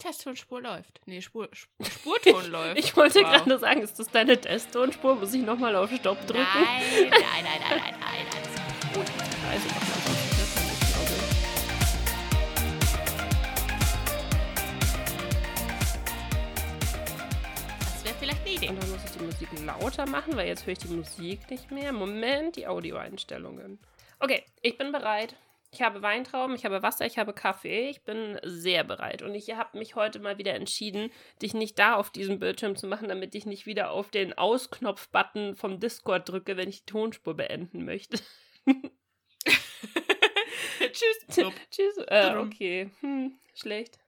Testtonspur läuft. Nee, Spur, Spur Spurton läuft. Ich wollte Wow. gerade sagen, ist das deine Testtonspur? Muss ich nochmal auf Stopp drücken? Nein, nein, nein, nein, nein, nein. Alles gut. Ich. Das wäre vielleicht eine Idee. Und dann muss ich die Musik lauter machen, weil jetzt höre ich die Musik nicht mehr. Moment, die Audioeinstellungen. Okay, ich bin bereit. Ich habe Weintrauben, ich habe Wasser, ich habe Kaffee. Ich bin sehr bereit. Und ich habe mich heute mal wieder entschieden, dich nicht da auf diesem Bildschirm zu machen, damit ich nicht wieder auf den Ausknopf-Button vom Discord drücke, wenn ich die Tonspur beenden möchte. Tschüss. Tschüss. Äh, okay. Hm, schlecht.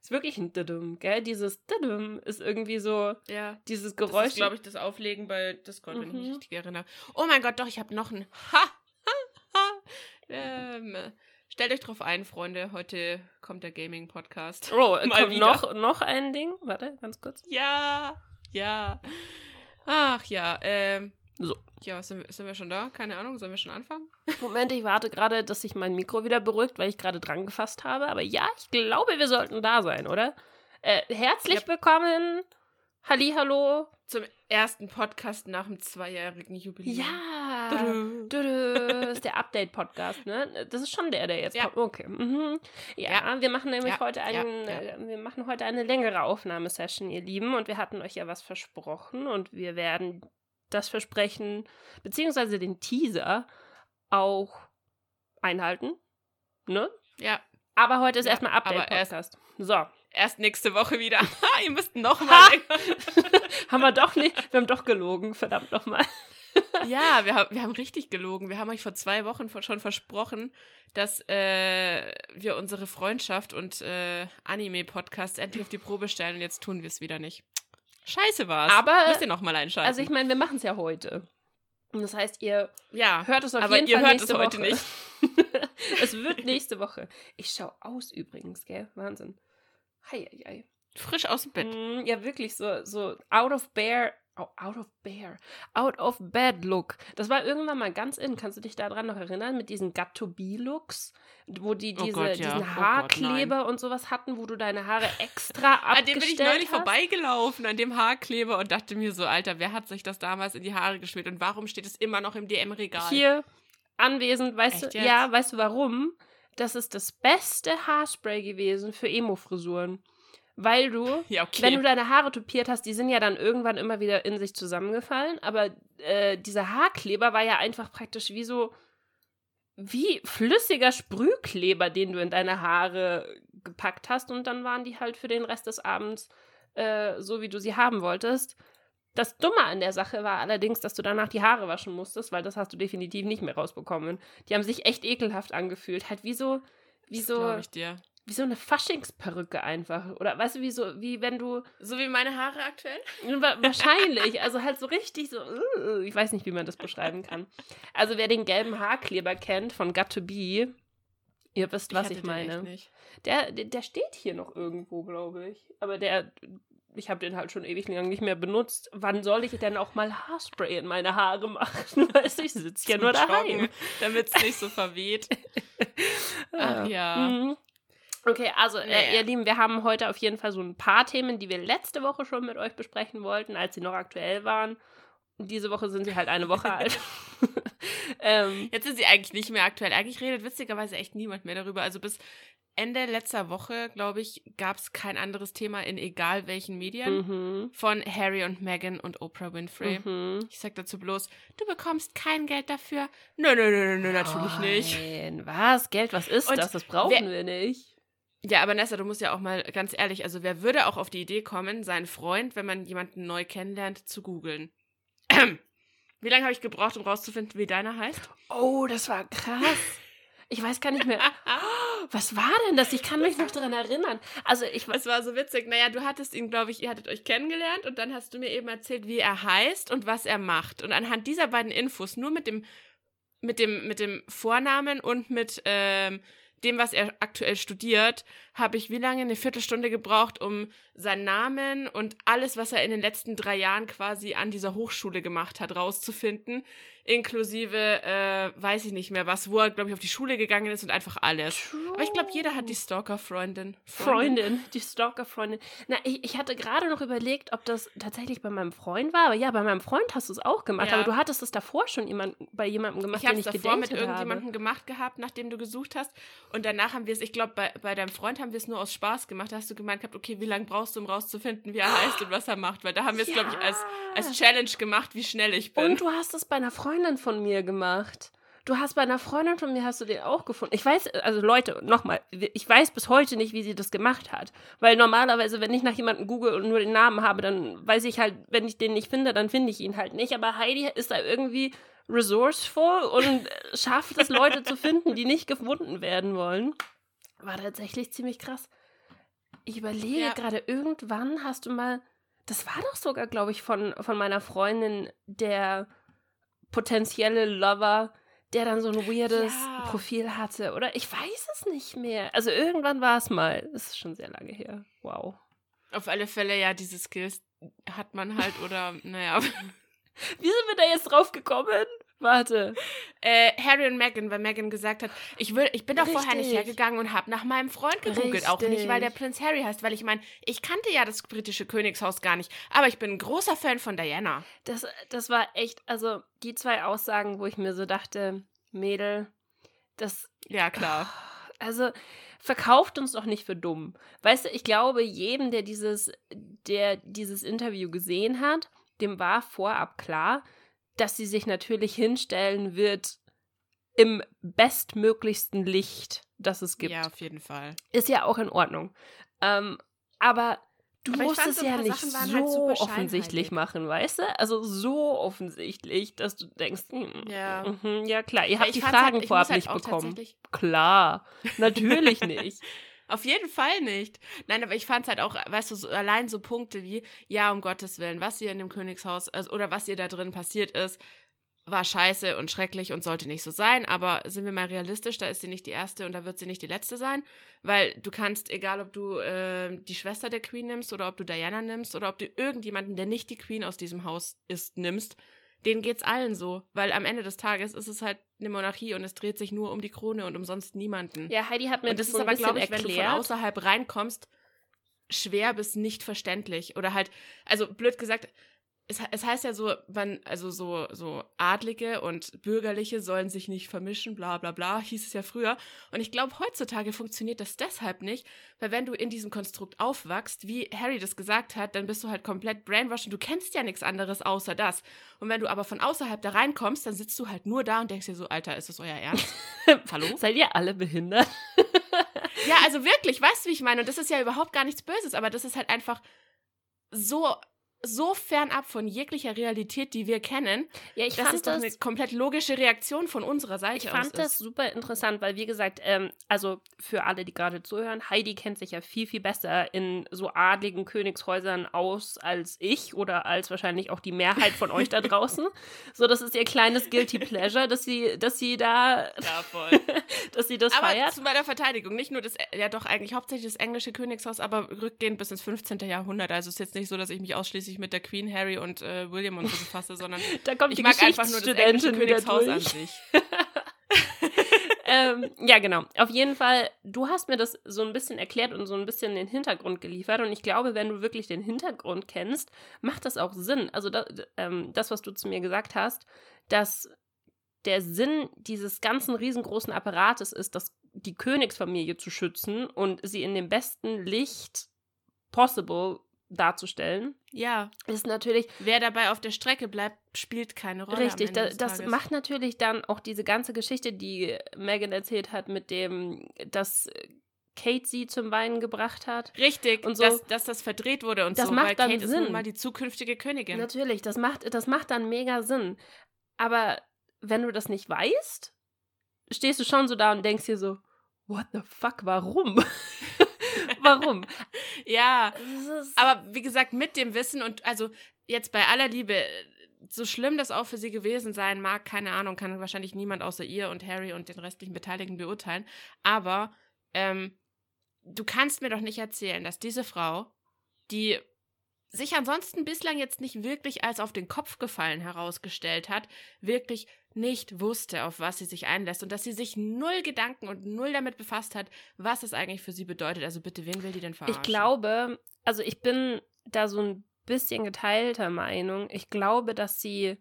Ist wirklich ein Dudum, gell? Dieses Dudum ist irgendwie so Ja. dieses Das Geräusch. ist, glaube ich, das Auflegen bei Discord, wenn ich mich Mhm. richtig erinnere. Oh mein Gott, doch, ich habe noch ein! Ha! Ähm, stellt euch drauf ein, Freunde. Heute kommt der Gaming-Podcast. Oh, Mal kommt wieder. noch, noch ein Ding. Warte, ganz kurz. Ja, ja. Ach ja, ähm. So. Ja, sind, wir- sind wir schon da? Keine Ahnung, sollen wir schon anfangen? Moment, ich warte gerade, dass sich mein Mikro wieder beruhigt, weil ich gerade dran gefasst habe. Aber ja, ich glaube, wir sollten da sein, oder? Äh, herzlich Ja. willkommen. Hallihallo. Zum ersten Podcast nach dem zweijährigen Jubiläum. Ja. Tudu. ist der Update-Podcast, ne? Das ist schon der, der jetzt Ja. kommt. Okay. Mhm. Ja, wir machen nämlich Ja, heute ja, einen, ja. äh, wir machen heute eine längere Aufnahmesession, ihr Lieben. Und wir hatten euch ja was versprochen und wir werden das Versprechen, beziehungsweise den Teaser auch einhalten. Ne? Ja, Aber heute ist Ja, erstmal Update-Podcast. So. erst nächste Woche wieder. Ihr müsst noch Ha! mal länger. haben wir doch nicht, wir haben doch gelogen, verdammt nochmal. Ja, wir, haben- wir haben richtig gelogen. Wir haben euch vor zwei Wochen schon versprochen, dass äh, wir unsere Freundschaft und äh, Anime-Podcasts endlich auf die Probe stellen und jetzt tun wir es wieder nicht. Scheiße war's. Aber- Müsst ihr noch mal einschalten. Also ich meine, wir machen es ja heute. Und das heißt, ihr ja, hört es auf aber jeden ihr Fall hört nächste es heute Woche. nicht. es wird nächste Woche. Ich schau aus übrigens, gell? Wahnsinn. Hei, hei, hei. frisch aus dem Bett. Mm, Ja, wirklich so, so out of bear, out of bear, out of bed look. Das war irgendwann mal ganz in. Kannst du dich daran noch erinnern mit diesen Got to be Looks, wo die Oh diese, Gott, ja. diesen Oh Gott, Haarkleber und sowas hatten, wo du deine Haare extra abgestellt An dem bin ich neulich hast? vorbeigelaufen, an dem Haarkleber und dachte mir so, Alter, wer hat sich das damals in die Haare geschmiert und warum steht es immer noch im DM-Regal? Hier anwesend, weißt Echt du, jetzt? ja, weißt du warum? Das ist das beste Haarspray gewesen für Emo-Frisuren. Weil du, Ja, okay. wenn du deine Haare tupiert hast, die sind ja dann irgendwann immer wieder in sich zusammengefallen, aber äh, dieser Haarkleber war ja einfach praktisch wie so, wie flüssiger Sprühkleber, den du in deine Haare gepackt hast und dann waren die halt für den Rest des Abends äh, so, wie du sie haben wolltest. Das Dumme an der Sache war allerdings, dass du danach die Haare waschen musstest, weil das hast du definitiv nicht mehr rausbekommen. Die haben sich echt ekelhaft angefühlt. Halt wie so, wie Das so, ich dir. Wie so eine Faschingsperücke einfach. Oder weißt du, wie so, wie wenn du. So wie meine Haare aktuell? Wa- Wahrscheinlich. Also halt so richtig so. uh, Ich weiß nicht, wie man das beschreiben kann. Also wer den gelben Haarkleber kennt von Got to Be, ihr wisst, was ich, echt meine. Der, der, der steht hier noch irgendwo, glaube ich. Aber der, ich habe den halt schon ewig lang nicht mehr benutzt. Wann soll ich denn auch mal Haarspray in meine Haare machen? Weißt du, ich sitze ja nur daheim. Damit es nicht so verweht. Ach ja. Mhm. Okay, also, äh, ihr Lieben, wir haben heute auf jeden Fall so ein paar Themen, die wir letzte Woche schon mit euch besprechen wollten, als sie noch aktuell waren. Diese Woche sind sie halt eine Woche alt. ähm, Jetzt sind sie eigentlich nicht mehr aktuell. Eigentlich redet witzigerweise echt niemand mehr darüber. Also bis Ende letzter Woche, glaube ich, gab es kein anderes Thema in egal welchen Medien mhm, von Harry und Meghan und Oprah Winfrey. mhm. Ich sag dazu bloß, du bekommst kein Geld dafür. Nö, nö, nö, nö, natürlich nicht. Nein, was? Geld, was ist Und das? Das brauchen wer- wir nicht. Ja, aber Nessa, du musst ja auch mal ganz ehrlich, also wer würde auch auf die Idee kommen, seinen Freund, wenn man jemanden neu kennenlernt, zu googeln? Wie lange habe ich gebraucht, um rauszufinden, wie deiner heißt? Oh, das war krass. Ich weiß gar nicht mehr. Was war denn das? Ich kann mich noch daran erinnern. Also, ich. Es war so witzig. Naja, du hattest ihn, glaube ich, ihr hattet euch kennengelernt und dann hast du mir eben erzählt, wie er heißt und was er macht. Und anhand dieser beiden Infos, nur mit dem, mit dem, mit dem Vornamen und mit ähm, dem, was er aktuell studiert, habe ich wie lange? Eine Viertelstunde gebraucht, um seinen Namen und alles, was er in den letzten drei Jahren quasi an dieser Hochschule gemacht hat, rauszufinden. Inklusive, äh, weiß ich nicht mehr was, wo er, glaube ich, auf die Schule gegangen ist und einfach alles. True. Aber ich glaube, jeder hat die Stalker-Freundin. Freundin, die Stalker-Freundin. Na, ich, ich hatte gerade noch überlegt, ob das tatsächlich bei meinem Freund war. Aber ja, bei meinem Freund hast du es auch gemacht. Ja. Aber du hattest es davor schon jemand, bei jemandem gemacht, Ich habe den es ich davor mit gedatet irgendjemandem habe. gemacht gehabt, nachdem du gesucht hast. Und danach haben wir es, ich glaube, bei, bei deinem Freund haben wir es nur aus Spaß gemacht. Da hast du gemeint gehabt, okay, wie lange brauchst du, um rauszufinden, wie er heißt und was er macht? Weil da haben wir es, glaube ich, als, als Challenge gemacht, wie schnell ich bin. Und du hast es bei einer Freundin von mir gemacht. Du hast bei einer Freundin von mir hast du den auch gefunden. Ich weiß, also Leute, nochmal, ich weiß bis heute nicht, wie sie das gemacht hat. Weil normalerweise, wenn ich nach jemandem google und nur den Namen habe, dann weiß ich halt, wenn ich den nicht finde, dann finde ich ihn halt nicht. Aber Heidi ist da irgendwie resourceful und schafft es, Leute zu finden, die nicht gefunden werden wollen. War tatsächlich ziemlich krass. Ich überlege Ja. gerade, irgendwann hast du mal, das war doch sogar, glaube ich, von, von meiner Freundin, der potenzielle Lover, der dann so ein weirdes Ja. Profil hatte. Oder ich weiß es nicht mehr. Also irgendwann war es mal. Das ist schon sehr lange her. Wow. Auf alle Fälle, ja, diese Skills hat man halt oder, naja. Wie sind wir da jetzt drauf gekommen? Warte. Äh, Harry und Meghan, weil Meghan gesagt hat, ich, will, ich bin doch vorher nicht Richtig. hergegangen und habe nach meinem Freund gegoogelt. Auch nicht, weil der Richtig. Prinz Harry heißt, weil ich meine, ich kannte ja das britische Königshaus gar nicht. Aber ich bin ein großer Fan von Diana. Das, das war echt, also die zwei Aussagen, wo ich mir so dachte, Mädel, das Ja, klar. Also verkauft uns doch nicht für dumm. Weißt du, ich glaube, jedem, der dieses, der dieses Interview gesehen hat, dem war vorab klar, dass sie sich natürlich hinstellen wird im bestmöglichsten Licht, das es gibt. Ja, auf jeden Fall. Ist ja auch in Ordnung. Ähm, aber du Aber musst es ja nicht Sachen so halt offensichtlich machen, weißt du? Also so offensichtlich, dass du denkst, hm, Ja. mhm, ja klar, ihr habt die ich fand's Fragen halt, vorab halt nicht bekommen. Klar, natürlich nicht. Auf jeden Fall nicht. Nein, aber ich fand es halt auch, weißt du, so, allein so Punkte wie, ja, um Gottes Willen, was hier in dem Königshaus also, oder was hier da drin passiert ist, war scheiße und schrecklich und sollte nicht so sein. Aber sind wir mal realistisch, da ist sie nicht die erste und da wird sie nicht die letzte sein. Weil du kannst, egal ob du äh, die Schwester der Queen nimmst oder ob du Diana nimmst oder ob du irgendjemanden, der nicht die Queen aus diesem Haus ist, nimmst, denen geht's allen so. Weil am Ende des Tages ist es halt eine Monarchie und es dreht sich nur um die Krone und um sonst niemanden. Ja, Heidi hat mir Und das das ist so aber, glaube ich, wenn du von erklärt. außerhalb reinkommst, schwer bis nicht verständlich. Oder halt, also blöd gesagt, es, es heißt ja so, man, also so, so Adlige und Bürgerliche sollen sich nicht vermischen, bla bla bla, hieß es ja früher. Und ich glaube, heutzutage funktioniert das deshalb nicht, weil wenn du in diesem Konstrukt aufwachst, wie Harry das gesagt hat, dann bist du halt komplett brainwashed und du kennst ja nichts anderes außer das. Und wenn du aber von außerhalb da reinkommst, dann sitzt du halt nur da und denkst dir so, Alter, ist das euer Ernst? Hallo? Seid ihr alle behindert? Ja, also wirklich, weißt du, wie ich meine? Und das ist ja überhaupt gar nichts Böses, aber das ist halt einfach so, so fernab von jeglicher Realität, die wir kennen, Ja, ich dass fand es doch das, eine komplett logische Reaktion von unserer Seite ich fand das ist. super interessant, weil wie gesagt, ähm, also für alle, die gerade zuhören, Heidi kennt sich ja viel, viel besser in so adligen Königshäusern aus als ich oder als wahrscheinlich auch die Mehrheit von euch da draußen. So, das ist ihr kleines Guilty Pleasure, dass sie, dass sie da, Ja, voll. dass sie das aber feiert. zu meiner Verteidigung, nicht nur das, ja doch eigentlich hauptsächlich das englische Königshaus, aber rückgehend bis ins 15. Jahrhundert. Also es ist jetzt nicht so, dass ich mich ausschließlich mit der Queen, Harry und äh, William und so befasse, sondern Da kommt ich die mag einfach nur das englische Königshaus an durch. sich. ähm, ja, genau. Auf jeden Fall, du hast mir das so ein bisschen erklärt und so ein bisschen den Hintergrund geliefert. Und ich glaube, wenn du wirklich den Hintergrund kennst, macht das auch Sinn. Also da, ähm, das, was du zu mir gesagt hast, dass der Sinn dieses ganzen riesengroßen Apparates ist, das, die Königsfamilie zu schützen und sie in dem besten Licht possible darzustellen, Ja, ist natürlich wer dabei auf der Strecke bleibt, spielt keine Rolle. Richtig, da, das macht natürlich dann auch diese ganze Geschichte, die Megan erzählt hat, mit dem, dass Kate sie zum Weinen gebracht hat. Richtig, Und so. dass, dass das verdreht wurde und Das so, macht weil dann Kate ist Sinn. nun mal die zukünftige Königin. Natürlich, das macht, das macht dann mega Sinn. Aber wenn du das nicht weißt, stehst du schon so da und denkst dir so, what the fuck, warum? warum? Ja, aber wie gesagt, mit dem Wissen und also jetzt bei aller Liebe, so schlimm das auch für sie gewesen sein mag, keine Ahnung, kann wahrscheinlich niemand außer ihr und Harry und den restlichen Beteiligten beurteilen. Aber ähm, du kannst mir doch nicht erzählen, dass diese Frau, die sich ansonsten bislang jetzt nicht wirklich als auf den Kopf gefallen herausgestellt hat, wirklich nicht wusste, auf was sie sich einlässt und dass sie sich null Gedanken und null damit befasst hat, was es eigentlich für sie bedeutet. Also bitte, wen will die denn verarschen? Ich glaube, also ich bin da so ein bisschen geteilter Meinung. Ich glaube, dass sie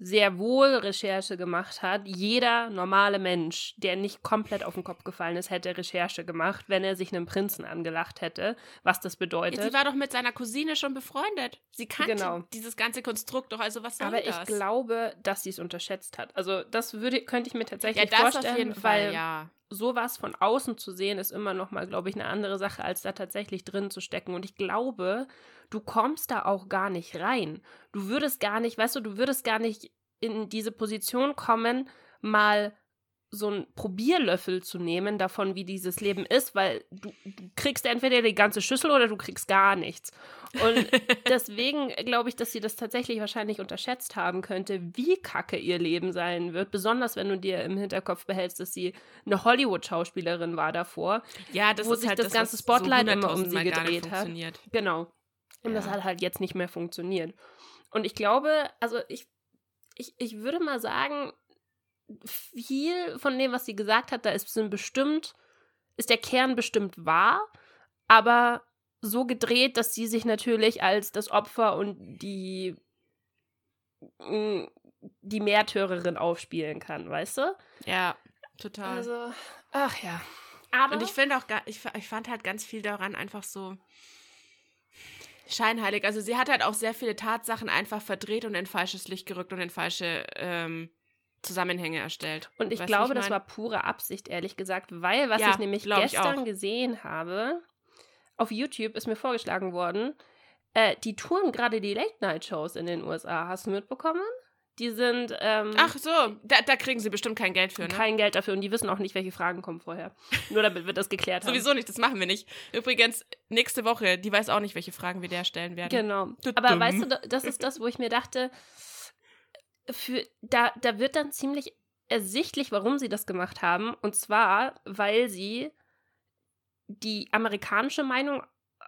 sehr wohl Recherche gemacht hat. Jeder normale Mensch, der nicht komplett auf den Kopf gefallen ist, hätte Recherche gemacht, wenn er sich einem Prinzen angelacht hätte, was das bedeutet. Ja, sie war doch mit seiner Cousine schon befreundet. Sie kannte genau. dieses ganze Konstrukt doch, also was soll Aber das? ich glaube, dass sie es unterschätzt hat. Also das würde, könnte ich mir tatsächlich ja, das vorstellen, auf jeden Fall, weil ja. Sowas von außen zu sehen ist immer noch mal, glaube ich, eine andere Sache, als da tatsächlich drin zu stecken. Und ich glaube, du kommst da auch gar nicht rein. Du würdest gar nicht, weißt du, du würdest gar nicht in diese Position kommen, mal so einen Probierlöffel zu nehmen davon, wie dieses Leben ist, weil du, du, kriegst entweder die ganze Schüssel oder du kriegst gar nichts. Und deswegen glaube ich, dass sie das tatsächlich wahrscheinlich unterschätzt haben könnte, wie kacke ihr Leben sein wird. Besonders wenn du dir im Hinterkopf behältst, dass sie eine Hollywood-Schauspielerin war davor. Ja, das wo ist sich halt das, das ganze Spotlight so immer um sie gedreht hat. Genau. Und ja. das hat halt jetzt nicht mehr funktioniert. Und ich glaube, also ich ich, ich würde mal sagen, viel von dem, was sie gesagt hat, da ist bestimmt, ist der Kern bestimmt wahr, aber so gedreht, dass sie sich natürlich als das Opfer und die, mm, die Märtyrerin aufspielen kann, weißt du? Ja, total. Also, ach ja. Aber und ich finde auch, ich, ich fand halt ganz viel daran einfach so, scheinheilig. Also sie hat halt auch sehr viele Tatsachen einfach verdreht und in falsches Licht gerückt und in falsche ähm, Zusammenhänge erstellt. Und ich weißt glaube, ich das war pure Absicht, ehrlich gesagt, weil was ja, ich nämlich gestern ich gesehen habe, auf YouTube ist mir vorgeschlagen worden, äh, die touren gerade die Late-Night-Shows in den USA. Hast du mitbekommen? Die sind. Ähm, Ach so, da, da, kriegen sie bestimmt kein Geld für, ne? Kein Geld dafür und die wissen auch nicht, welche Fragen kommen vorher. Nur damit wir das geklärt haben. Sowieso nicht, das machen wir nicht. Übrigens, nächste Woche, die weiß auch nicht, welche Fragen wir der stellen werden. Genau. Aber weißt du, das ist das, wo ich mir dachte, für, da, da wird dann ziemlich ersichtlich, warum sie das gemacht haben. Und zwar, weil sie die amerikanische Meinung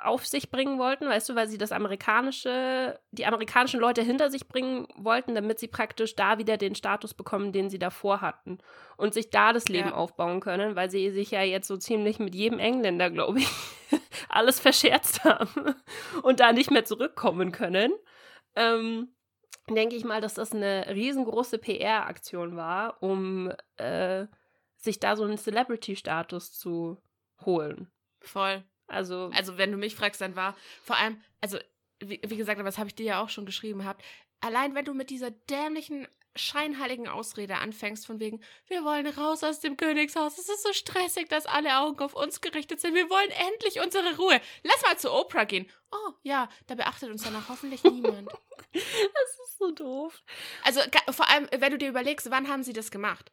auf sich bringen wollten, weißt du, weil sie das amerikanische, die amerikanischen Leute hinter sich bringen wollten, damit sie praktisch da wieder den Status bekommen, den sie davor hatten und sich da das Leben ja. aufbauen können, weil sie sich ja jetzt so ziemlich mit jedem Engländer, glaube ich, alles verscherzt haben und da nicht mehr zurückkommen können. Ähm, denke ich mal, dass das eine riesengroße PR-Aktion war, um äh, sich da so einen Celebrity-Status zu holen. Voll. Also, also wenn du mich fragst, dann war vor allem, also wie, wie gesagt, aber das habe ich dir ja auch schon geschrieben habt, allein wenn du mit dieser dämlichen scheinheiligen Ausrede anfängst, von wegen, wir wollen raus aus dem Königshaus, es ist so stressig, dass alle Augen auf uns gerichtet sind, wir wollen endlich unsere Ruhe. Lass mal zu Oprah gehen. Oh, ja, da beachtet uns danach hoffentlich niemand. das ist so doof. Also vor allem, wenn du dir überlegst, wann haben sie das gemacht?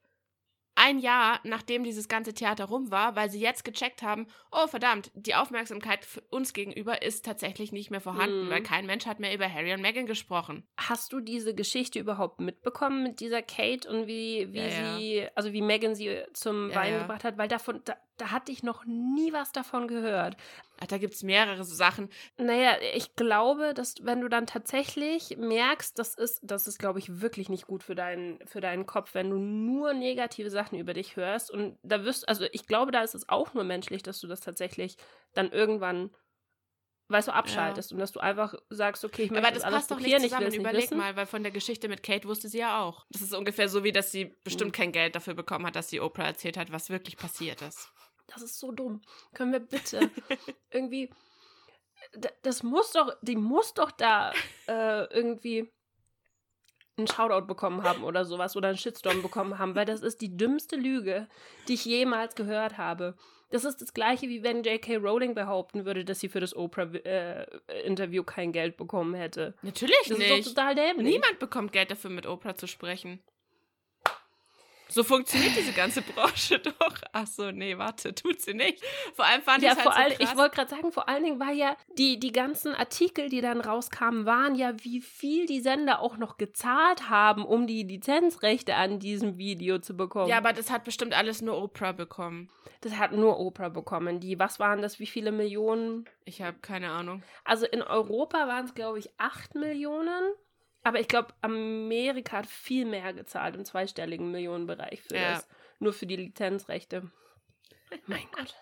Ein Jahr, nachdem dieses ganze Theater rum war, weil sie jetzt gecheckt haben, oh verdammt, die Aufmerksamkeit für uns gegenüber ist tatsächlich nicht mehr vorhanden, mhm. weil kein Mensch hat mehr über Harry und Meghan gesprochen. Hast du diese Geschichte überhaupt mitbekommen mit dieser Kate und wie, wie ja, sie, ja. also wie Meghan sie zum ja, Wein gebracht hat? Weil davon, da, da hatte ich noch nie was davon gehört. Ach, da gibt es mehrere so Sachen. Naja, ich glaube, dass wenn du dann tatsächlich merkst, das ist, das ist, glaube ich, wirklich nicht gut für deinen, für deinen Kopf, wenn du nur negative Sachen über dich hörst. Und da wirst, also ich glaube, da ist es auch nur menschlich, dass du das tatsächlich dann irgendwann weißt du, abschaltest ja. und dass du einfach sagst, okay, ich möchte Aber das, das passt doch nicht zusammen. Nicht Überleg wissen. mal, weil von der Geschichte mit Kate wusste sie ja auch. Das ist ungefähr so, wie dass sie bestimmt mhm. kein Geld dafür bekommen hat, dass sie Oprah erzählt hat, was wirklich passiert ist. Das ist so dumm. Können wir bitte irgendwie. Das muss doch, die muss doch da äh, irgendwie einen Shoutout bekommen haben oder sowas oder einen Shitstorm bekommen haben, weil das ist die dümmste Lüge, die ich jemals gehört habe. Das ist das gleiche, wie wenn J.K. Rowling behaupten würde, dass sie für das Oprah-Interview äh, kein Geld bekommen hätte. Natürlich das nicht. Ist doch total dämlich. Niemand bekommt Geld dafür, mit Oprah zu sprechen. So funktioniert diese ganze Branche doch. Ach so, nee, warte, tut sie nicht. Vor allem fand ja, ich vor halt allem, so krass. ich wollte gerade sagen, vor allen Dingen war ja, die, die ganzen Artikel, die dann rauskamen, waren ja, wie viel die Sender auch noch gezahlt haben, um die Lizenzrechte an diesem Video zu bekommen. ja, aber das hat bestimmt alles nur Oprah bekommen. das hat nur Oprah bekommen. Die, was waren das, wie viele Millionen? Ich habe keine Ahnung. Also in Europa waren es, glaube ich, 8 Millionen. Aber ich glaube, Amerika hat viel mehr gezahlt im zweistelligen Millionenbereich für Ja. das. Nur für die Lizenzrechte. Mein Gott.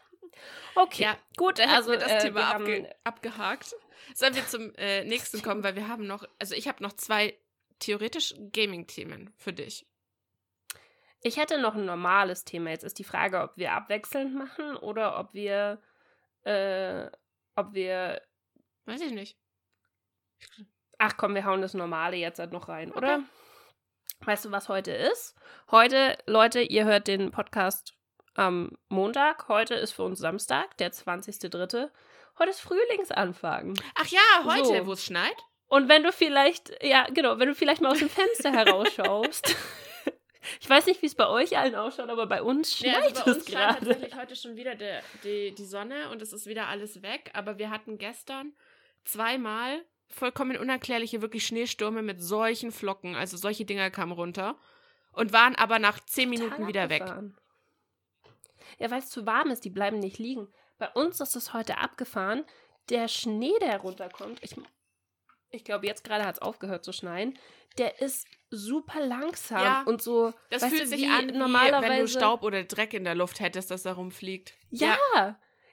Okay, Ja, gut. Also haben wir das äh, Thema wir abge abgehakt. Sollen wir zum äh, nächsten kommen, weil wir haben noch, also ich habe noch zwei theoretisch Gaming-Themen für dich. ich hätte noch ein normales Thema. Jetzt ist die Frage, ob wir abwechselnd machen oder ob wir, äh, ob wir, Weiß ich nicht. Ach komm, wir hauen das Normale jetzt halt noch rein, oder? Weißt du, was heute ist? Heute, Leute, ihr hört den Podcast am Montag. Heute ist für uns Samstag, der 20.03. Heute ist Frühlingsanfang. Ach ja, heute, So. wo es schneit. Und wenn du vielleicht, ja, genau, wenn du vielleicht mal aus dem Fenster herausschaust. ich weiß nicht, wie es bei euch allen ausschaut, aber bei uns Ja, schneit also bei es uns scheint gerade. tatsächlich heute schon wieder der, die, die Sonne und es ist wieder alles weg. Aber wir hatten gestern zweimal vollkommen unerklärliche, wirklich Schneestürme mit solchen Flocken. Also solche Dinger kamen runter und waren aber nach zehn Minuten Total wieder weg. abgefahren. Ja, weil es zu warm ist, die bleiben nicht liegen. Bei uns ist es heute abgefahren. Der Schnee, der runterkommt, ich, ich glaube, jetzt gerade hat es aufgehört zu schneien, der ist super langsam Ja, und so. Das fühlt du, sich wie an, wie normalerweise. wenn du Staub oder Dreck in der Luft hättest, das da rumfliegt. Ja,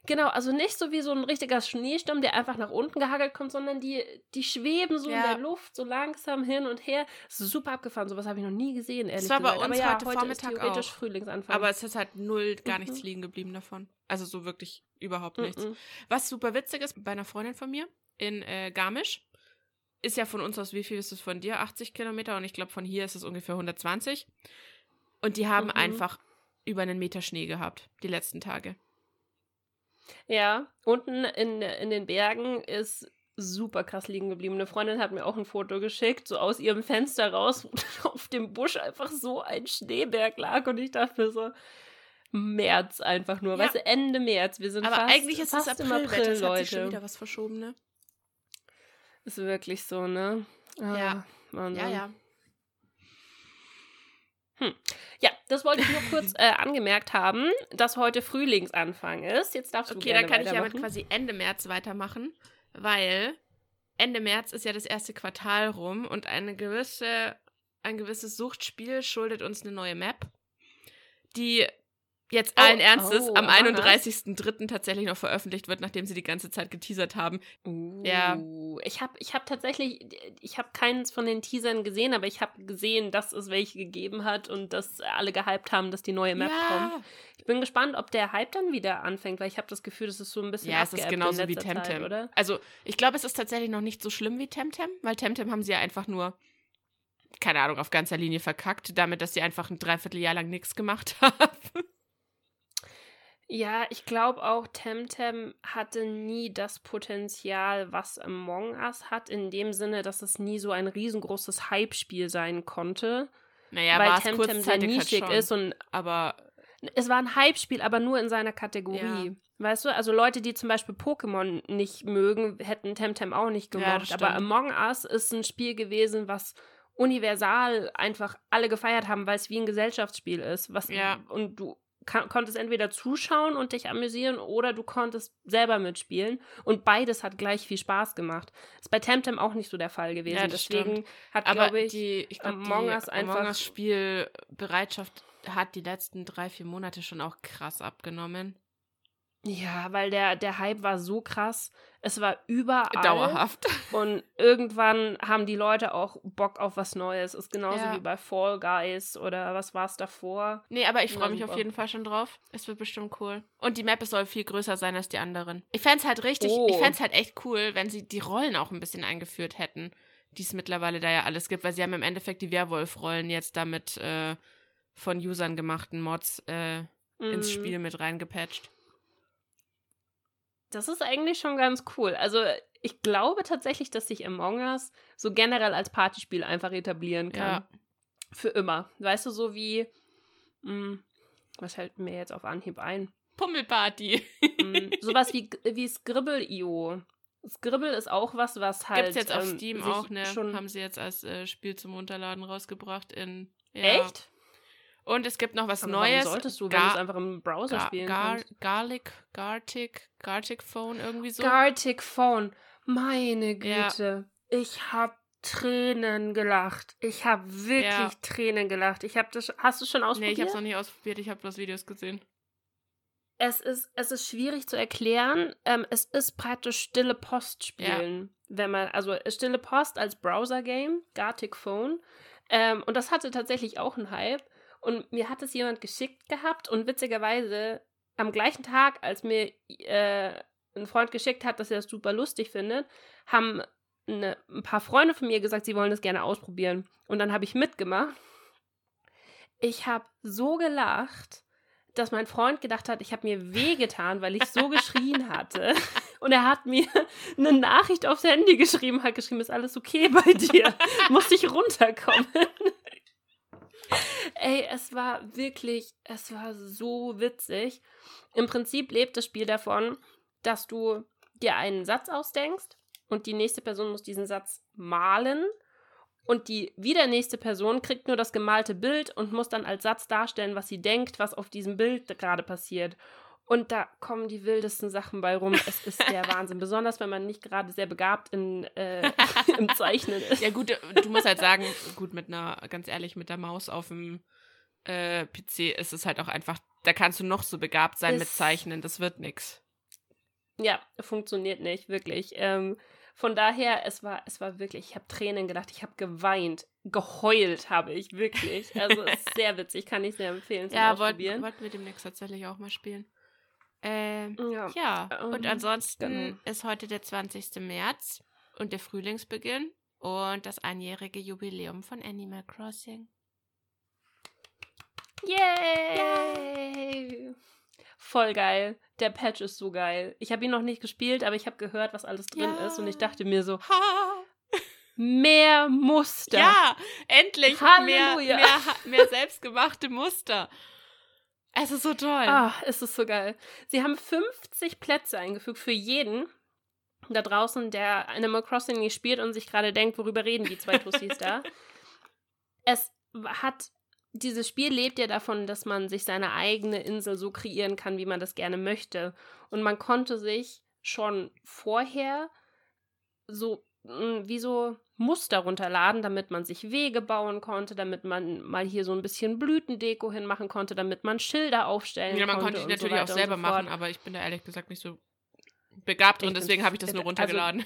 genau. Also nicht so wie so ein richtiger Schneesturm, der einfach nach unten gehagelt kommt, sondern die, die schweben so Ja. in der Luft, so langsam hin und her. Das ist super abgefahren. Sowas habe ich noch nie gesehen, ehrlich war bei gesagt. uns Aber ja, heute heute Vormittag ist theoretisch auch. Frühlingsanfang. Aber es ist halt null, gar nichts Mhm. liegen geblieben davon. Also so wirklich überhaupt nichts. Mhm. Was super witzig ist, bei einer Freundin von mir in äh, Garmisch, ist ja von uns aus, wie viel ist es von dir? 80 Kilometer und ich glaube von hier ist es ungefähr 120. Und die haben Mhm. einfach über einen Meter Schnee gehabt, die letzten Tage. Ja, unten in, in den Bergen ist super krass liegen geblieben. Eine Freundin hat mir auch ein Foto geschickt, so aus ihrem Fenster raus, wo auf dem Busch einfach so ein Schneeberg lag und ich dachte mir so, März einfach nur, Ja. weißt du, Ende März. Wir sind Aber fast, eigentlich ist es fast April, im April, das hat sich schon Leute. wieder was verschoben, ne? Ist wirklich so, ne? Ah, Ja. Wahnsinn. Ja, ja. Ja, das wollte ich nur kurz äh, angemerkt haben, dass heute Frühlingsanfang ist. Jetzt darfst du Okay, dann kann ich ja mit quasi Ende März weitermachen, weil Ende März ist ja das erste Quartal rum und eine gewisse, ein gewisses Suchtspiel schuldet uns eine neue Map, die jetzt Oh, allen Ernstes oh, am aha. 31.03. tatsächlich noch veröffentlicht wird, nachdem sie die ganze Zeit geteasert haben. Ja. Uh, Ich habe ich hab tatsächlich, ich habe keins von den Teasern gesehen, aber ich habe gesehen, dass es welche gegeben hat und dass alle gehypt haben, dass die neue Map kommt. Ich bin gespannt, ob der Hype dann wieder anfängt, weil ich habe das Gefühl, das ist so ein bisschen Ja, es ist genauso wie letzter Zeit, Temtem. oder? Also, ich glaube, es ist tatsächlich noch nicht so schlimm wie Temtem, weil Temtem haben sie ja einfach nur, keine Ahnung, auf ganzer Linie verkackt, damit, dass sie einfach ein Dreivierteljahr lang nichts gemacht haben. Ja, ich glaube auch, Temtem hatte nie das Potenzial, was Among Us hat, in dem Sinne, dass es nie so ein riesengroßes Hype-Spiel sein konnte, Naja, weil Temtem sehr halt nischig schon. ist und aber es war ein Hype-Spiel, aber nur in seiner Kategorie. Ja. Weißt du, also Leute, die zum Beispiel Pokémon nicht mögen, hätten Temtem auch nicht Ja, gemocht. das aber. Among Us ist ein Spiel gewesen, was universal einfach alle gefeiert haben, weil es wie ein Gesellschaftsspiel ist. Was, Ja. Und du konntest entweder zuschauen und dich amüsieren oder du konntest selber mitspielen. Und beides hat gleich viel Spaß gemacht. Ist bei Temtem auch nicht so der Fall gewesen. Ja, Deswegen stimmt. hat, aber glaube ich, die, ich glaub, Among die Us einfach- Among Us Spielbereitschaft hat die letzten drei, vier Monate schon auch krass abgenommen. Ja, weil der, der Hype war so krass. Es war überall. Dauerhaft. Und irgendwann haben die Leute auch Bock auf was Neues. Ist genauso Ja. wie bei Fall Guys oder was war es davor. Nee, aber ich freue mich super. auf jeden Fall schon drauf. Es wird bestimmt cool. Und die Map soll viel größer sein als die anderen. Ich fände halt richtig, Oh. ich fände halt echt cool, wenn sie die Rollen auch ein bisschen eingeführt hätten, die es mittlerweile da ja alles gibt, weil sie haben im Endeffekt die Werwolf-Rollen jetzt damit äh, von Usern gemachten Mods äh, ins Mhm. Spiel mit reingepatcht. Das ist eigentlich schon ganz cool. Also ich glaube tatsächlich, dass sich Among Us so generell als Partyspiel einfach etablieren kann. Ja. Für immer. Weißt du, so wie Mm, was fällt mir jetzt auf Anhieb ein? Pummelparty. Mm, sowas wie, wie Scribble.io. Scribble ist auch was, was halt. Gibt's jetzt auf ähm, Steam auch, ne? Schon Haben sie jetzt als äh, Spiel zum Runterladen rausgebracht in. Ja. Echt? Und es gibt noch was Aber Neues. Warum solltest du, wenn du es einfach im Browser Gar, spielen Gar, kannst? Garlic, Gartic, Gartic Phone irgendwie so. Gartic Phone. Meine Ja. Güte. Ich hab Tränen gelacht. Ich hab wirklich Ja. Tränen gelacht. Ich hab das. Hast du schon nee, ausprobiert? ich hab's noch nicht ausprobiert, ich habe bloß Videos gesehen. es ist, es ist schwierig zu erklären. Ähm, es ist praktisch stille Post spielen. Wenn man, also stille Post als Browser-Game, Gartic Phone. Ähm, und das hatte tatsächlich auch einen Hype. Und mir hat es jemand geschickt gehabt und witzigerweise am gleichen Tag, als mir äh, ein Freund geschickt hat, dass er das super lustig findet, haben eine, ein paar Freunde von mir gesagt, sie wollen das gerne ausprobieren. Und dann habe ich mitgemacht. Ich habe so gelacht, dass mein Freund gedacht hat, ich habe mir wehgetan, weil ich so geschrien hatte. Und er hat mir eine Nachricht aufs Handy geschrieben, hat geschrieben, ist alles okay bei dir? Muss ich runterkommen? Ey, es war wirklich, es war so witzig. Im Prinzip lebt das Spiel davon, dass du dir einen Satz ausdenkst und die nächste Person muss diesen Satz malen und die wieder nächste Person kriegt nur das gemalte Bild und muss dann als Satz darstellen, was sie denkt, was auf diesem Bild gerade passiert. Und da kommen die wildesten Sachen bei rum. Es ist der Wahnsinn. Besonders, wenn man nicht gerade sehr begabt in, äh, im Zeichnen ist. Ja, gut, du musst halt sagen, gut, mit einer, ganz ehrlich, mit der Maus auf dem äh, PC ist es halt auch einfach, da kannst du noch so begabt sein mit Ist- Zeichnen, das wird nix. Ja, funktioniert nicht, wirklich. Ähm, von daher, es war, es war wirklich, ich habe Tränen gedacht, ich habe geweint, geheult habe ich wirklich. Also es ist sehr witzig, kann ich sehr empfehlen Ja, wollten, wollten wir demnächst tatsächlich auch mal spielen. Ähm, ja. ja, und ähm, ansonsten genau. ist heute der 20. März und der Frühlingsbeginn und das einjährige Jubiläum von Animal Crossing. Yay! Voll geil. Der Patch ist so geil. Ich habe ihn noch nicht gespielt, aber ich habe gehört, was alles drin Ja. ist und ich dachte mir so, Ha! mehr Muster. Ja, endlich mehr, Halleluja. mehr, mehr selbstgemachte Muster. Es ist so toll. Ah, es ist so geil. Sie haben 50 Plätze eingefügt für jeden da draußen, der Animal Crossing nicht spielt und sich gerade denkt, worüber reden die zwei Tussis da. Es hat, dieses Spiel lebt ja davon, dass man sich seine eigene Insel so kreieren kann, wie man das gerne möchte. Und man konnte sich schon vorher so wie so Muster runterladen, damit man sich Wege bauen konnte, damit man mal hier so ein bisschen Blütendeko hinmachen konnte, damit man Schilder aufstellen ja, man konnte. konnte die und so natürlich auch selber so machen, aber ich bin da ehrlich gesagt nicht so begabt Ich und deswegen habe ich das f- nur also- runtergeladen.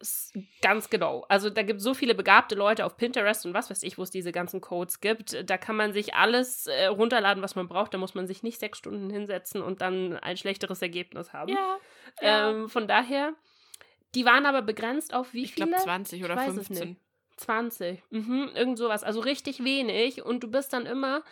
S- Ganz genau. Also da gibt es so viele begabte Leute auf Pinterest und was weiß ich, wo es diese ganzen Codes gibt. Da kann man sich alles äh, runterladen, was man braucht. Da muss man sich nicht sechs Stunden hinsetzen und dann ein schlechteres Ergebnis haben. ja, ja. Ähm, von daher, die waren aber begrenzt auf wie ich viele? glaube 20 oder Ich weiß es 15. nicht. 20. Mhm, irgend sowas. Also richtig wenig. Und du bist dann immer,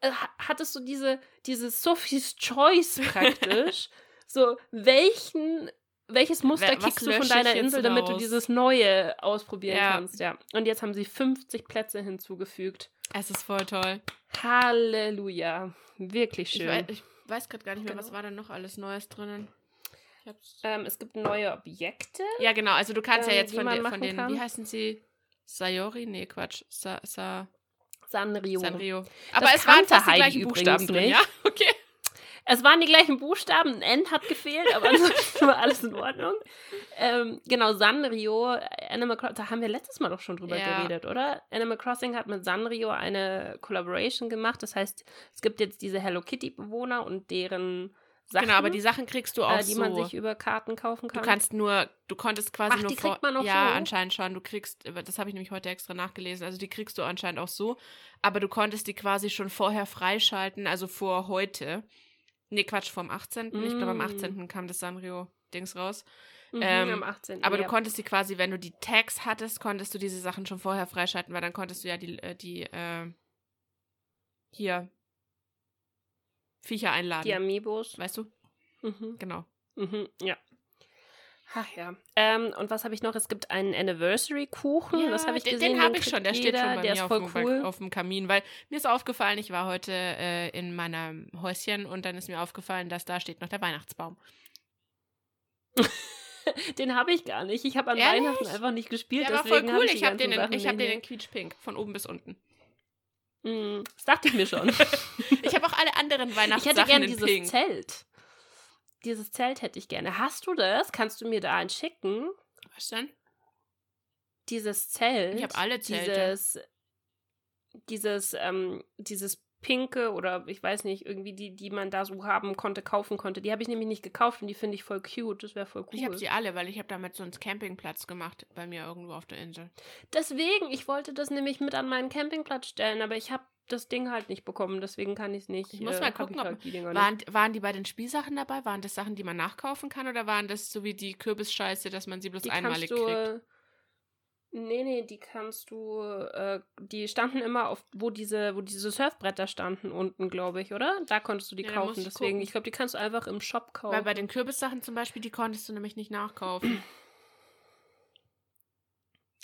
äh, ha- hattest du diese, diese Sophie's Choice praktisch. so, welchen, welches Muster was kickst du von ich deiner Insel, damit du dieses Neue ausprobieren Ja. kannst? Ja. Und jetzt haben sie 50 Plätze hinzugefügt. Es ist voll toll. Halleluja. Wirklich Ich, schön. ich weiß gerade gar nicht mehr, was Genau. war denn noch alles Neues drinnen. Ähm, es gibt neue Objekte. ja, genau. Also du kannst ja ähm, jetzt die von, der, von den, kann. wie heißen sie? Sayori? Nee, Quatsch. Sa, Sa, Sanrio. Sanrio. Aber Das es waren fast die gleichen Buchstaben drin, nicht. ja? Okay. Es waren die gleichen Buchstaben, ein N hat gefehlt, aber ansonsten war alles in Ordnung. Ähm, genau, Sanrio, Animal Crossing, da haben wir letztes Mal doch schon drüber Ja. geredet, oder? Animal Crossing hat mit Sanrio eine Collaboration gemacht. Das heißt, es gibt jetzt diese Hello Kitty-Bewohner und deren Sachen, Genau, aber die Sachen kriegst du auch äh, die so. man sich über Karten kaufen kann. Du kannst nur, du konntest quasi Ach, nur die vor. kriegt man auch ja, so? anscheinend schon. Du kriegst, das habe ich nämlich heute extra nachgelesen. Also die kriegst du anscheinend auch so, aber du konntest die quasi schon vorher freischalten, also vor heute. Nee, Quatsch, vom 18. Ich glaube, am Mm. 18. kam das Sanrio-Dings raus. mhm, ähm, am 18. Aber ja. du konntest die quasi, wenn du die Tags hattest, konntest du diese Sachen schon vorher freischalten, weil dann konntest du ja die, äh, die, äh, hier Viecher einladen. die Amiibos. weißt du? Mhm. Genau. Mhm, ja. Ach ja. Ähm, und was habe ich noch? Es gibt einen Anniversary-Kuchen. Ja, das habe ich den, gesehen. Den habe ich schon, der steht jeder. schon bei der mir auf, dem, cool. auf dem Kamin, weil mir ist aufgefallen, ich war heute äh, in meinem Häuschen und dann ist mir aufgefallen, dass da steht noch der Weihnachtsbaum. den habe ich gar nicht. Ich habe an Ehrlich? Weihnachten einfach nicht gespielt. Der war voll cool. ich, Ich habe den, in- Sachen ich hab den in quietschpink, von oben bis unten. Mehr. Mm, Das dachte ich mir schon. Ich habe auch alle anderen ich Weihnachtssachen hätte gerne dieses pink. Zelt. Dieses Zelt hätte ich gerne. Hast du das? Kannst du mir da eins schicken? Was denn? Dieses Zelt. Ich habe alle Zelte. Dieses, dieses, ähm, dieses pinke oder ich weiß nicht, irgendwie die, die man da so haben konnte, kaufen konnte. Die habe ich nämlich nicht gekauft und die finde ich voll cute. Das wäre voll cool. Ich habe sie alle, weil ich habe damit so einen Campingplatz gemacht bei mir irgendwo auf der Insel. Deswegen, ich wollte das nämlich mit an meinen Campingplatz stellen, aber ich habe das Ding halt nicht bekommen, deswegen kann ich es nicht. Ich muss äh, mal gucken, ob- die Dinger nicht. Waren, waren die bei den Spielsachen dabei? Waren das Sachen, die man nachkaufen kann oder waren das so wie die Kürbisscheiße, dass man sie bloß Die einmalig du. kriegt? Nee, nee, die kannst du. Äh, die standen immer auf, wo diese, wo diese Surfbretter standen unten, glaube ich, oder? Da konntest du die Ja, kaufen. ich Deswegen, gucken. ich glaube, die kannst du einfach im Shop kaufen. Weil bei den Kürbissachen zum Beispiel, die konntest du nämlich nicht nachkaufen.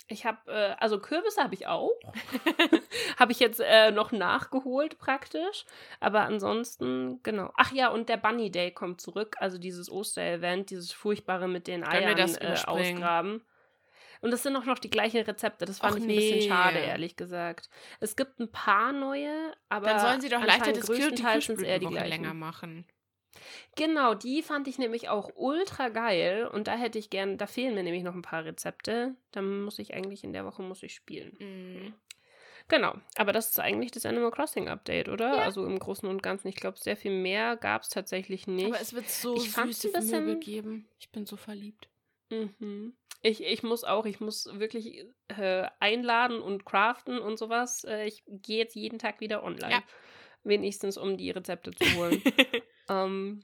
Ich habe, äh, also Kürbisse habe ich auch. habe ich jetzt äh, noch nachgeholt praktisch. Aber ansonsten, genau. Ach ja, und der Bunny Day kommt zurück. Also dieses Oster-Event, dieses furchtbare mit den Eiern das äh, ausgraben. Und das sind auch noch die gleichen Rezepte. Das fand Och ich ein bisschen nee. schade, ehrlich gesagt. Es gibt ein paar neue, aber Dann sollen sie doch leichter das größtenteils eher die gleichen. länger machen. Genau, die fand ich nämlich auch ultra geil und da hätte ich gern, da fehlen mir nämlich noch ein paar Rezepte. Dann muss ich eigentlich in der Woche muss ich spielen. Mhm. Genau, aber das ist eigentlich das Animal Crossing Update, oder? Ja. Also im Großen und Ganzen. Ich glaube, sehr viel mehr gab es tatsächlich nicht. Aber es wird so Ich süße ein bisschen- Möbel geben. Ich bin so verliebt. Mhm. Ich, ich muss auch, ich muss wirklich äh, einladen und craften und sowas. Äh, ich gehe jetzt jeden Tag wieder online. Ja. Wenigstens, um die Rezepte zu holen. ähm,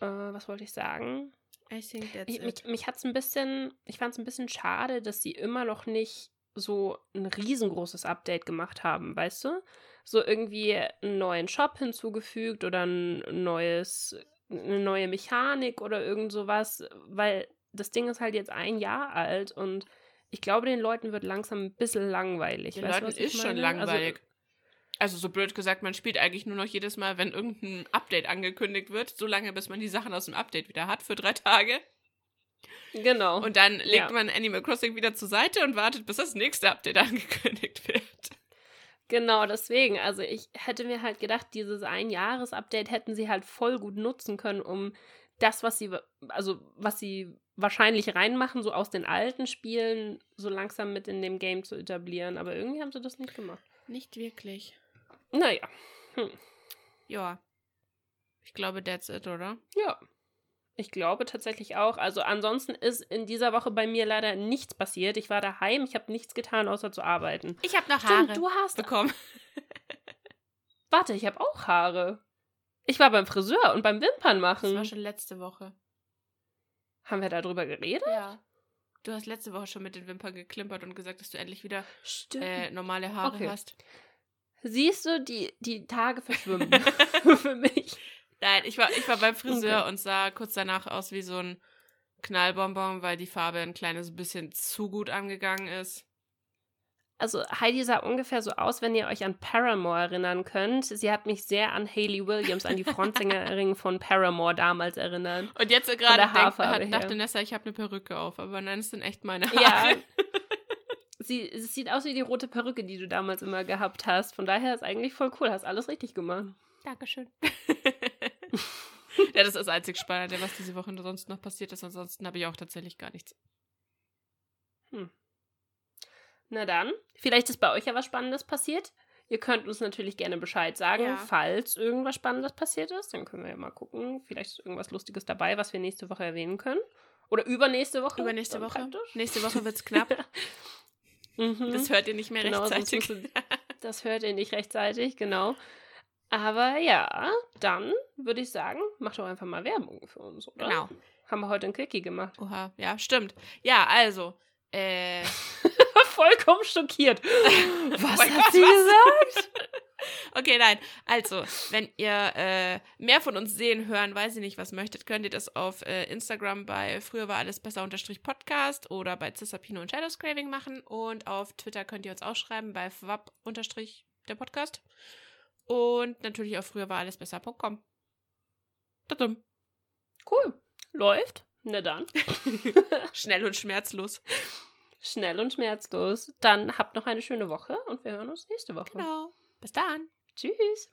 äh, was wollte ich sagen? I think that's Ich, mich mich hat es ein bisschen, ich fand es ein bisschen schade, dass sie immer noch nicht so ein riesengroßes Update gemacht haben, weißt du? So irgendwie einen neuen Shop hinzugefügt oder ein neues, eine neue Mechanik oder irgend sowas, weil das Ding ist halt jetzt ein Jahr alt und ich glaube, den Leuten wird langsam ein bisschen langweilig. Den weißt Leuten ist schon meine? langweilig. Also, so blöd gesagt, man spielt eigentlich nur noch jedes Mal, wenn irgendein Update angekündigt wird, so lange, bis man die Sachen aus dem Update wieder hat für drei Tage. Also, genau. Und dann legt Ja. man Animal Crossing wieder zur Seite und wartet, bis das nächste Update angekündigt wird. Genau, deswegen. Also ich hätte mir halt gedacht, dieses Ein-Jahres-Update hätten sie halt voll gut nutzen können, um das, was sie, also was sie wahrscheinlich reinmachen, so aus den alten Spielen, so langsam mit in dem Game zu etablieren. Aber irgendwie haben sie das nicht gemacht. Nicht wirklich. Naja. Ja. Ich glaube, that's it, oder? Ja. Ich glaube tatsächlich auch. Also ansonsten ist in dieser Woche bei mir leider nichts passiert. Ich war daheim, ich habe nichts getan, außer zu arbeiten. Ich habe noch Haare Stimmt, du hast. bekommen. Warte, ich habe auch Haare. Ich war beim Friseur und beim Wimpern Das war machen. schon letzte Woche. Haben wir darüber geredet? Ja. Du hast letzte Woche schon mit den Wimpern geklimpert und gesagt, dass du endlich wieder äh, normale Haare Okay. hast. Siehst du, die, die Tage verschwimmen für mich. Nein, ich war, ich war beim Friseur Okay. und sah kurz danach aus wie so ein Knallbonbon, weil die Farbe ein kleines bisschen zu gut angegangen ist. Also Heidi sah ungefähr so aus, wenn ihr euch an Paramore erinnern könnt. Sie hat mich sehr an Hayley Williams, an die Frontsängerin von Paramore damals erinnert. Und jetzt gerade denk- Haarfarbe hat- dachte Nessa, ich habe eine Perücke auf, aber nein, es sind echt meine Ja. Haare. Sie, es sieht aus wie die rote Perücke, die du damals immer gehabt hast. Von daher ist eigentlich voll cool. Hast alles richtig gemacht. Dankeschön. ja, das ist das einzig Spannende, was diese Woche sonst noch passiert ist. Ansonsten habe ich auch tatsächlich gar nichts. Na dann, vielleicht ist bei euch ja was Spannendes passiert. Ihr könnt uns natürlich gerne Bescheid sagen, Ja. falls irgendwas Spannendes passiert ist. Dann können wir ja mal gucken. Vielleicht ist irgendwas Lustiges dabei, was wir nächste Woche erwähnen können. Oder übernächste Woche. Übernächste Woche. praktisch. Nächste Woche wird es knapp. Mhm. Das hört ihr nicht mehr Genau, rechtzeitig. du- das hört ihr nicht rechtzeitig, genau. Aber ja, dann würde ich sagen, mach doch einfach mal Werbung für uns, oder? Genau. Haben wir heute ein Quickie gemacht. Oha, ja, stimmt. Ja, also, äh, Vollkommen schockiert. Was mein hat Gott, sie was? gesagt? Okay, nein. Also, wenn ihr äh, mehr von uns sehen, hören, weiß ich nicht, was möchtet, könnt ihr das auf äh, Instagram bei früher war alles besser unterstrich Podcast oder bei Cisapino und Shadows Craving machen. Und auf Twitter könnt ihr uns auch schreiben bei fwap unterstrich der Podcast. Und natürlich auf früher war alles besser.com. Cool. Läuft. Na dann. Schnell und schmerzlos. Schnell und schmerzlos. Dann habt noch eine schöne Woche und wir hören uns nächste Woche. Genau. Bis dann. Tschüss.